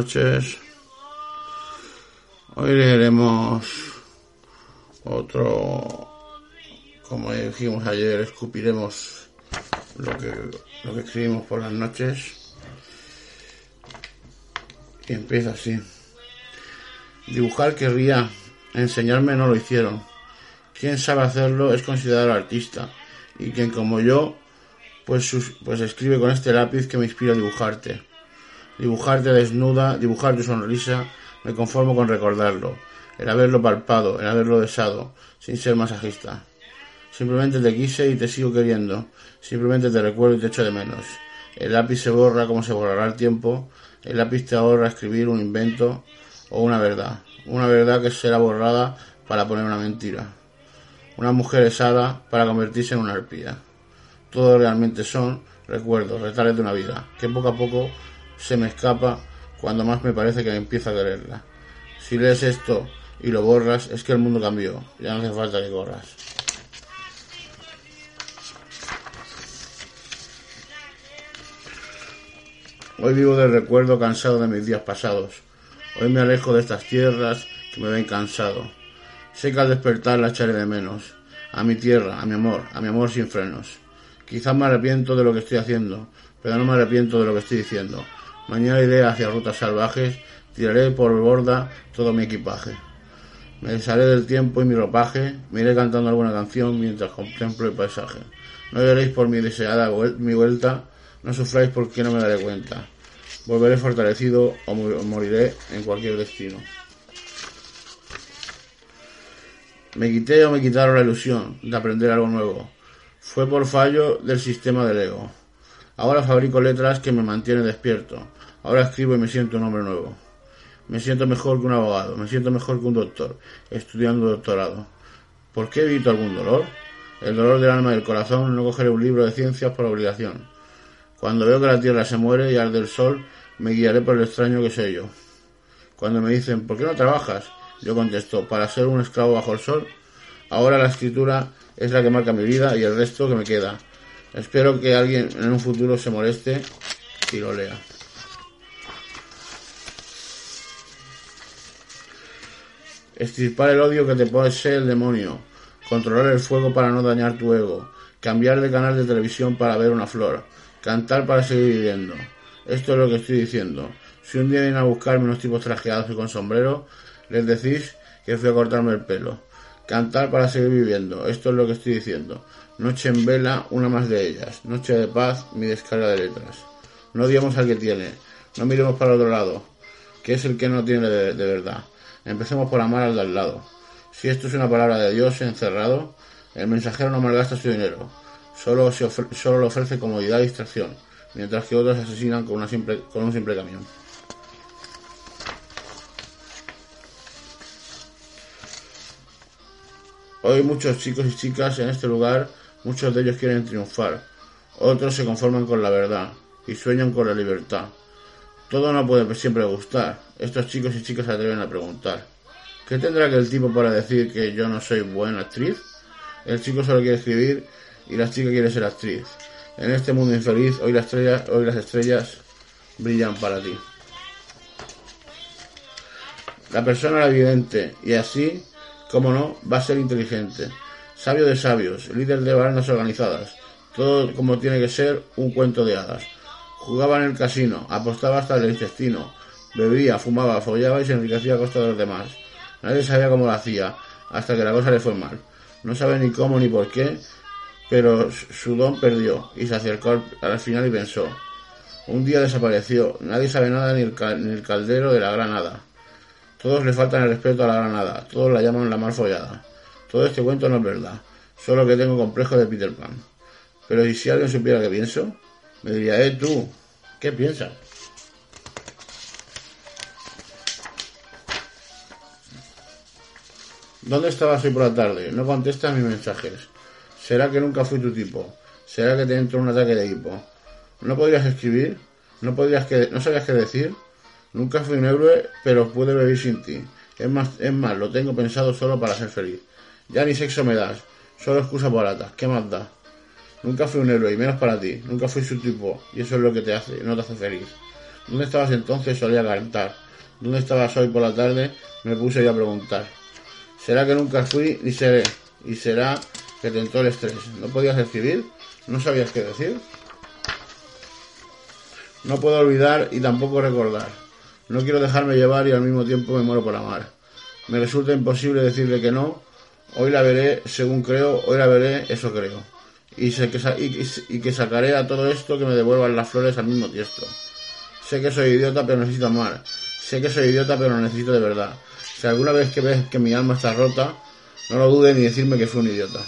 noches. Hoy leeremos otro, como dijimos ayer, escupiremos lo que, lo que escribimos por las noches. Y empieza así. Dibujar querría, enseñarme no lo hicieron. Quien sabe hacerlo es considerado artista. Y quien como yo, pues, pues escribe con este lápiz que me inspira a dibujarte. Dibujarte desnuda, dibujar tu sonrisa, me conformo con recordarlo, el haberlo palpado, el haberlo besado, sin ser masajista. Simplemente te quise y te sigo queriendo, simplemente te recuerdo y te echo de menos. El lápiz se borra como se borrará el tiempo, el lápiz te ahorra escribir un invento o una verdad, una verdad que será borrada para poner una mentira. Una mujer esada para convertirse en una arpía. Todo realmente son recuerdos, retales de una vida, que poco a poco se me escapa cuando más me parece que empiezo a quererla. Si lees esto y lo borras, es que el mundo cambió, ya no hace falta que corras. Hoy vivo del recuerdo cansado de mis días pasados. Hoy me alejo de estas tierras que me ven cansado. Sé que al despertar la echaré de menos. A mi tierra, a mi amor, a mi amor sin frenos. Quizás me arrepiento de lo que estoy haciendo, pero no me arrepiento de lo que estoy diciendo. Mañana iré hacia rutas salvajes, tiraré por borda todo mi equipaje. Me desharé del tiempo y mi ropaje, me iré cantando alguna canción mientras contemplo el paisaje. No lloréis por mi deseada mi vuelta, no sufráis porque no me daré cuenta. Volveré fortalecido o moriré en cualquier destino. Me quité o me quitaron la ilusión de aprender algo nuevo. Fue por fallo del sistema del ego. Ahora fabrico letras que me mantienen despierto. Ahora escribo y me siento un hombre nuevo. Me siento mejor que un abogado, me siento mejor que un doctor, estudiando doctorado. ¿Por qué evito algún dolor? El dolor del alma y del corazón no cogeré un libro de ciencias por obligación. Cuando veo que la tierra se muere y arde el sol, me guiaré por el extraño que soy yo. Cuando me dicen, ¿por qué no trabajas? Yo contesto, para ser un esclavo bajo el sol. Ahora la escritura es la que marca mi vida y el resto que me queda. Espero que alguien en un futuro se moleste y lo lea. Estirpar el odio que te posee el demonio. Controlar el fuego para no dañar tu ego. Cambiar de canal de televisión para ver una flor. Cantar para seguir viviendo. Esto es lo que estoy diciendo. Si un día vienen a buscarme unos tipos trajeados y con sombrero, les decís que fui a cortarme el pelo. Cantar para seguir viviendo. Esto es lo que estoy diciendo. Noche en vela, una más de ellas. Noche de paz, mi descarga de letras. No odiemos al que tiene. No miremos para otro lado, que es el que no tiene de, verdad. Empecemos por amar al de al lado. Si esto es una palabra de Dios encerrado, el mensajero no malgasta su dinero. Solo, solo le ofrece comodidad y distracción, mientras que otros asesinan con, una simple, con un simple camión. Hoy muchos chicos y chicas en este lugar, muchos de ellos quieren triunfar, otros se conforman con la verdad y sueñan con la libertad. Todo no puede siempre gustar. Estos chicos y chicas se atreven a preguntar. ¿Qué tendrá que el tipo para decir que yo no soy buena actriz? El chico solo quiere escribir y la chica quiere ser actriz. En este mundo infeliz, hoy las estrellas, hoy las estrellas brillan para ti. La persona era evidente y así, como no, va a ser inteligente. Sabio de sabios, líder de bandas organizadas. Todo como tiene que ser un cuento de hadas. Jugaba en el casino, apostaba hasta el intestino, bebía, fumaba, follaba y se enriquecía a costa de los demás. Nadie sabía cómo lo hacía, hasta que la cosa le fue mal. No sabe ni cómo ni por qué, pero su don perdió y se acercó al- al final y pensó, Un día desapareció. Nadie sabe nada ni el, ni el caldero de la granada. Todos le faltan el respeto a la granada. Todos la llaman la mal follada. Todo este cuento no es verdad. Solo que tengo complejo de Peter Pan. Pero ¿y si alguien supiera qué pienso? Me diría, eh, tú, ¿qué piensas? ¿Dónde estabas hoy por la tarde? No contestas mis mensajes. ¿Será que nunca fui tu tipo? ¿Será que te entró un ataque de hipo? ¿No podrías escribir? ¿No, podrías que, ¿No sabías qué decir? Nunca fui un héroe, pero pude vivir sin ti. Es más, es más, lo tengo pensado solo para ser feliz. Ya ni sexo me das, solo excusa baratas. ¿Qué más da? Nunca fui un héroe, y menos para ti. Nunca fui su tipo, y eso es lo que te hace, no te hace feliz. ¿Dónde estabas entonces? Solía cantar. ¿Dónde estabas hoy por la tarde? Me puse yo a preguntar. ¿Será que nunca fui ni seré? ¿Y será que tentó el estrés? ¿No podías escribir? ¿No sabías qué decir? No puedo olvidar y tampoco recordar. No quiero dejarme llevar y al mismo tiempo me muero por amar. Me resulta imposible decirle que no. Hoy la veré según creo, hoy la veré, eso creo. Y, sé que, y, que sacaré a todo esto que me devuelvan las flores al mismo tiesto. Sé que soy idiota pero necesito amar. Sé que soy idiota pero lo necesito de verdad. Si alguna vez que ves que mi alma está rota, no lo dudes ni decirme que fui un idiota.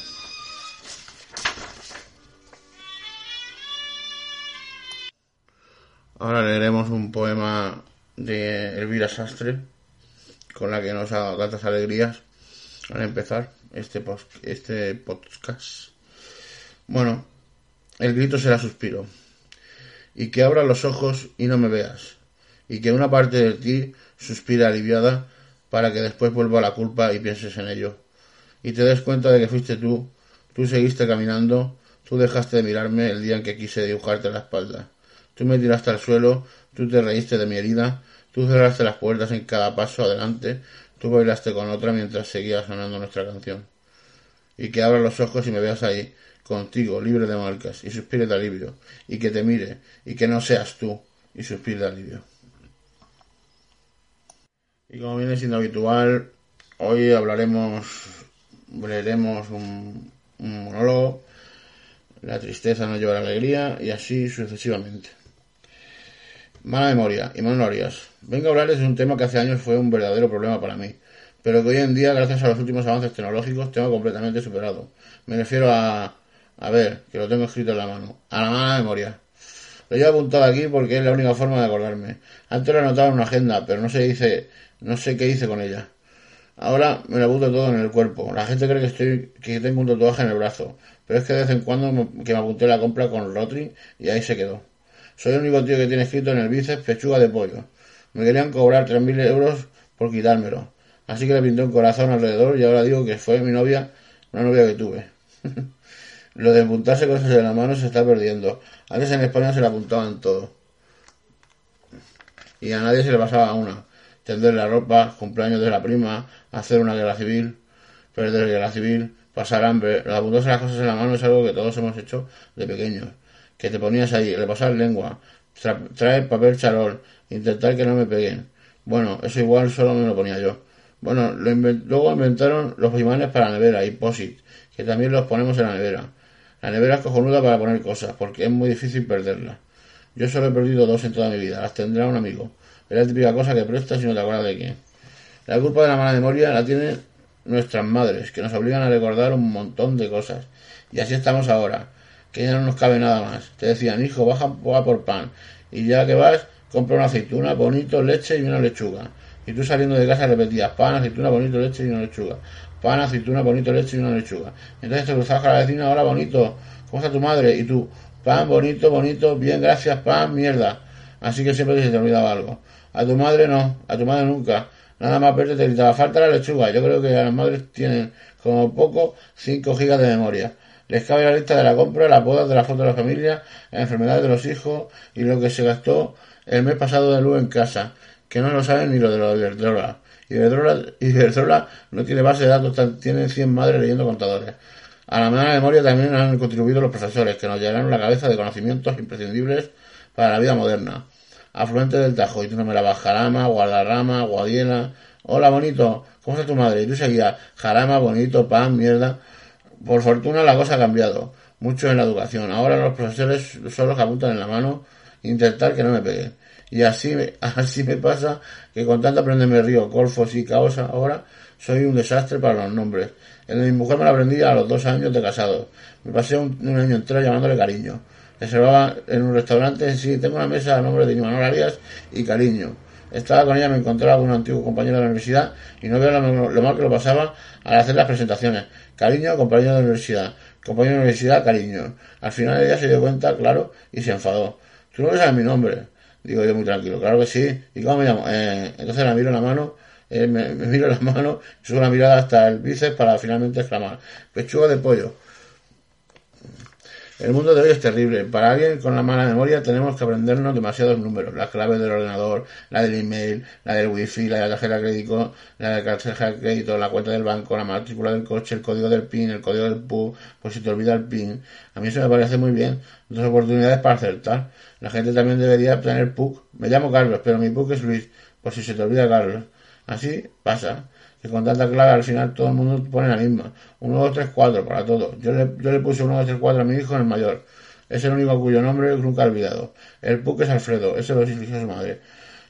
Ahora leeremos un poema de Elvira Sastre, con la que nos ha dado tantas alegrías al empezar este, post, este podcast. Bueno, el grito será suspiro. Y que abra los ojos y no me veas. Y que una parte de ti suspira aliviada para que después vuelva la culpa y pienses en ello. Y te des cuenta de que fuiste tú, tú seguiste caminando, tú dejaste de mirarme el día en que quise dibujarte la espalda. Tú me tiraste al suelo, tú te reíste de mi herida, tú cerraste las puertas en cada paso adelante, tú bailaste con otra mientras seguía sonando nuestra canción. Y que abra los ojos y me veas ahí, contigo, libre de marcas, y suspire de alivio, y que te mire, y que no seas tú, y suspire de alivio. Y como viene siendo habitual, hoy hablaremos, leeremos un, un monólogo, la tristeza no lleva la alegría, y así sucesivamente. Mala memoria y memorias. Vengo a hablarles de un tema que hace años fue un verdadero problema para mí, pero que hoy en día, gracias a los últimos avances tecnológicos, tengo completamente superado. Me refiero a... A ver, que lo tengo escrito en la mano. A la mala memoria. Lo he apuntado aquí porque es la única forma de acordarme. Antes lo anotaba en una agenda, pero no sé, dice, no sé qué hice con ella. Ahora me lo apunto todo en el cuerpo. La gente cree que estoy, que tengo un tatuaje en el brazo, pero es que de vez en cuando que me apunté la compra con Rotary y ahí se quedó. Soy el único tío que tiene escrito en el bíceps pechuga de pollo. Me querían cobrar 3.000 euros por quitármelo. Así que le pinté un corazón alrededor y ahora digo que fue mi novia, una novia que tuve. Lo de apuntarse cosas en la mano se está perdiendo. Antes en España se le apuntaban todo. Y a nadie se le pasaba una. Tender la ropa, cumpleaños de la prima, hacer una guerra civil, perder la guerra civil, pasar hambre. Lo de apuntarse las cosas en la mano es algo que todos hemos hecho de pequeños que te ponías ahí, repasar lengua, traer papel charol, intentar que no me peguen. Bueno, eso igual solo me lo ponía yo. Bueno, luego inventaron los imanes para la nevera y POSIT, que también los ponemos en la nevera. La nevera es cojonuda para poner cosas, porque es muy difícil perderla. Yo solo he perdido dos en toda mi vida, las tendrá un amigo. Es la típica cosa que prestas y no te acuerdas de quién. La culpa de la mala memoria la tienen nuestras madres, que nos obligan a recordar un montón de cosas. Y así estamos ahora que ya no nos cabe nada más. Te decían, hijo, baja, por pan. Y ya que vas, compra una aceituna, bonito, leche y una lechuga. Y tú saliendo de casa repetías, pan, aceituna, bonito, leche y una lechuga. Pan, aceituna, bonito, leche y una lechuga. Entonces te cruzabas con la vecina, hola, bonito, ¿cómo está tu madre? Y tú, pan, bonito, bonito, bien, gracias, pan, mierda. Así que siempre se te olvidaba algo. A tu madre no, a tu madre nunca. Nada más verte te gritaba, falta la lechuga. Yo creo que las madres tienen como poco 5 gigas de memoria. Les cabe la lista de la compra, las bodas de la foto de la familia, las enfermedades de los hijos y lo que se gastó el mes pasado de luz en casa, que no lo saben ni lo de los Iberdrola. Iberdrola, no tiene base de datos, tiene 100 madres leyendo contadores. A la mala memoria también han contribuido los profesores, que nos llenaron la cabeza de conocimientos imprescindibles para la vida moderna. Afluente del Tajo, y tú no me la vas, Jarama, Guadarrama, Guadiela. Hola, bonito, ¿cómo está tu madre? Y tú seguías, Jarama, bonito, pan, mierda. Por fortuna la cosa ha cambiado mucho en la educación. Ahora los profesores son los que apuntan en la mano intentar que no me pegue. Y así me, así me pasa que con tanto aprender me río, golfos y caos ahora, soy un desastre para los nombres. El de mi mujer me lo aprendí a los dos años de casado. Me pasé un, año entero llamándole cariño. Reservaba en un restaurante, sí, tengo una mesa a nombre de Imanol Arias y cariño. Estaba con ella, me encontraba con un antiguo compañero de la universidad y no veo lo, mal que lo pasaba al hacer las presentaciones. Cariño, compañero de la universidad. Compañero de la universidad, cariño. Al final ella se dio cuenta, claro, y se enfadó. Tú no sabes mi nombre. Digo yo muy tranquilo, claro que sí. ¿Y cómo me llamo? Eh, entonces la miro en la mano, eh, me, miro en la mano, subo la mirada hasta el bíceps para finalmente exclamar, pechuga de pollo. El mundo de hoy es terrible. Para alguien con la mala memoria tenemos que aprendernos demasiados números. La clave del ordenador, la del email, la del wifi, la de la tarjeta de crédito, la de la tarjeta de crédito, la cuenta del banco, la matrícula del coche, el código del PIN, el código del PU, pues si te olvida el PIN. A mí eso me parece muy bien. Dos oportunidades para acertar. La gente también debería tener PUC. Me llamo Carlos, pero mi PUC es Luis. Por si se te olvida Carlos. Así pasa que con tanta clave al final todo el mundo pone la misma. 1, 2, 3, 4 para todo. Yo le, yo le puse 1, 2, 3, 4 a mi hijo en el mayor. Es el único cuyo nombre nunca he olvidado. El PUC es Alfredo, ese lo eligió su madre.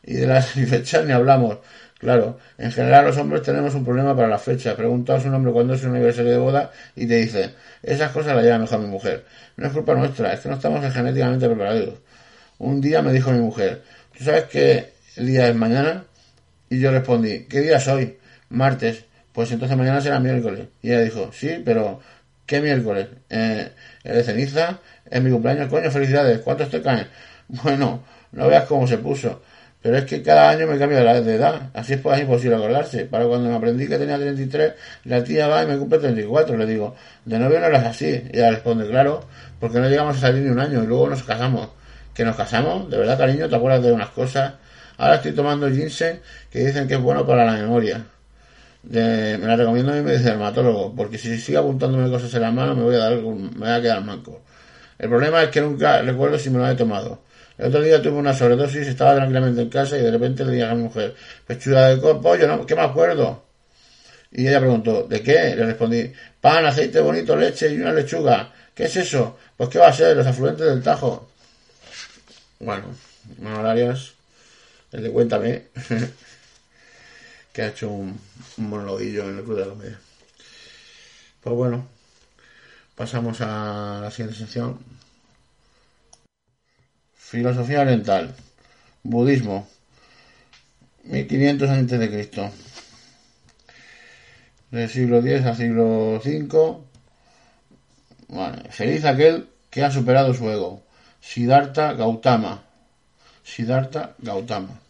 Y de las fechas ni hablamos. Claro, en general los hombres tenemos un problema para la fecha. Pregunta su nombre cuando es un aniversario de boda y te dice, esas cosas las lleva mejor mi mujer. No es culpa nuestra, es que no estamos genéticamente preparados. Un día me dijo mi mujer, ¿tú sabes qué día es mañana? Y yo respondí, ¿qué día es hoy? Martes, pues entonces mañana será miércoles. Y ella dijo, sí, pero ¿qué miércoles? Eh, el de ceniza, es mi cumpleaños, coño, felicidades, ¿cuántos te caen? Bueno, no veas cómo se puso. Pero es que cada año me cambio de edad. Así es pues imposible acordarse. Para cuando me aprendí que tenía 33, la tía va y me cumple 34. Le digo, de novio no eras así. Y ella responde, claro, porque no llegamos a salir ni un año y luego nos casamos. ¿Que nos casamos? ¿De verdad, cariño? ¿Te acuerdas de unas cosas? Ahora estoy tomando ginseng que dicen que es bueno para la memoria me la recomiendo a mi dermatólogo, porque si sigue apuntándome cosas en la mano me voy a dar, me voy a quedar manco. El problema es que nunca recuerdo si me lo he tomado. El otro día tuve una sobredosis, estaba tranquilamente en casa y de repente le dije a mi mujer, pechuga de pollo, ¿no? ¿qué me acuerdo? Y ella preguntó, ¿de qué? Le respondí, pan, aceite bonito, leche y una lechuga. ¿Qué es eso? Pues ¿qué va a ser? Los afluentes del Tajo. Bueno, Manuel el de Cuéntame. que ha hecho un, un en el Club de la Comedia. Pues bueno, pasamos a la siguiente sección. Filosofía oriental. Budismo. 1500 antes de Cristo. Del siglo X al siglo V. Feliz aquel que ha superado su ego. Siddhartha Gautama. Siddhartha Gautama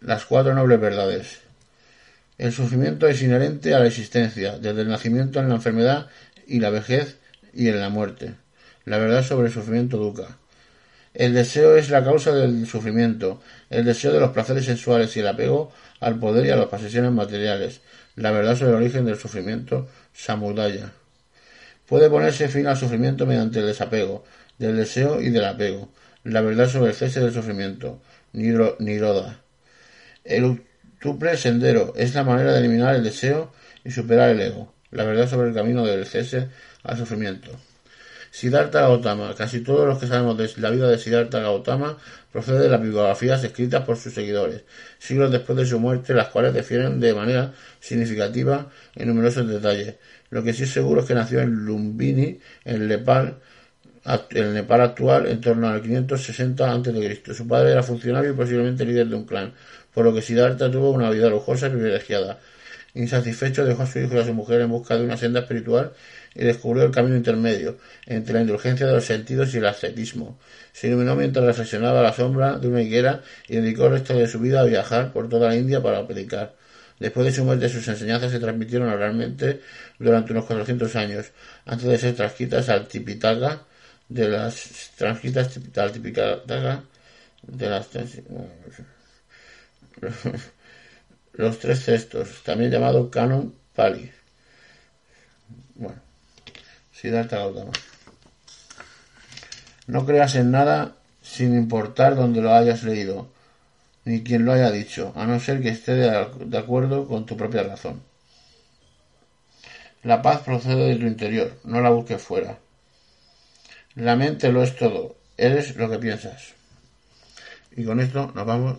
las cuatro nobles verdades. El sufrimiento es inherente a la existencia, desde el nacimiento en la enfermedad y la vejez y en la muerte. La verdad sobre el sufrimiento educa. El deseo es la causa del sufrimiento, el deseo de los placeres sexuales y el apego al poder y a las posesiones materiales. La verdad sobre el origen del sufrimiento, Samudaya. Puede ponerse fin al sufrimiento mediante el desapego, del deseo y del apego. La verdad sobre el cese del sufrimiento, Niroda. El octuple sendero es la manera de eliminar el deseo y superar el ego. La verdad sobre el camino del cese al sufrimiento. Siddhartha Gautama. Casi todos los que sabemos de la vida de Siddhartha Gautama procede de las biografías escritas por sus seguidores, siglos después de su muerte, las cuales difieren de manera significativa en numerosos detalles. Lo que sí es seguro es que nació en Lumbini, en Nepal, el Nepal actual, en torno al 560 a.C. Su padre era funcionario y posiblemente líder de un clan por lo que Siddhartha tuvo una vida lujosa y privilegiada. Insatisfecho dejó a su hijo y a su mujer en busca de una senda espiritual y descubrió el camino intermedio entre la indulgencia de los sentidos y el ascetismo. Se iluminó mientras reflexionaba a la sombra de una higuera y dedicó el resto de su vida a viajar por toda la India para predicar. Después de su muerte, sus enseñanzas se transmitieron oralmente durante unos 400 años, antes de ser transcritas al Tipitaka de las transcritas al Tipitaka de las los tres cestos, también llamado canon pali. Bueno, Siddhartha Gautama. No creas en nada sin importar donde lo hayas leído, ni quien lo haya dicho, a no ser que esté de acuerdo con tu propia razón. La paz procede de tu interior, no la busques fuera. La mente lo es todo, eres lo que piensas. Y con esto nos vamos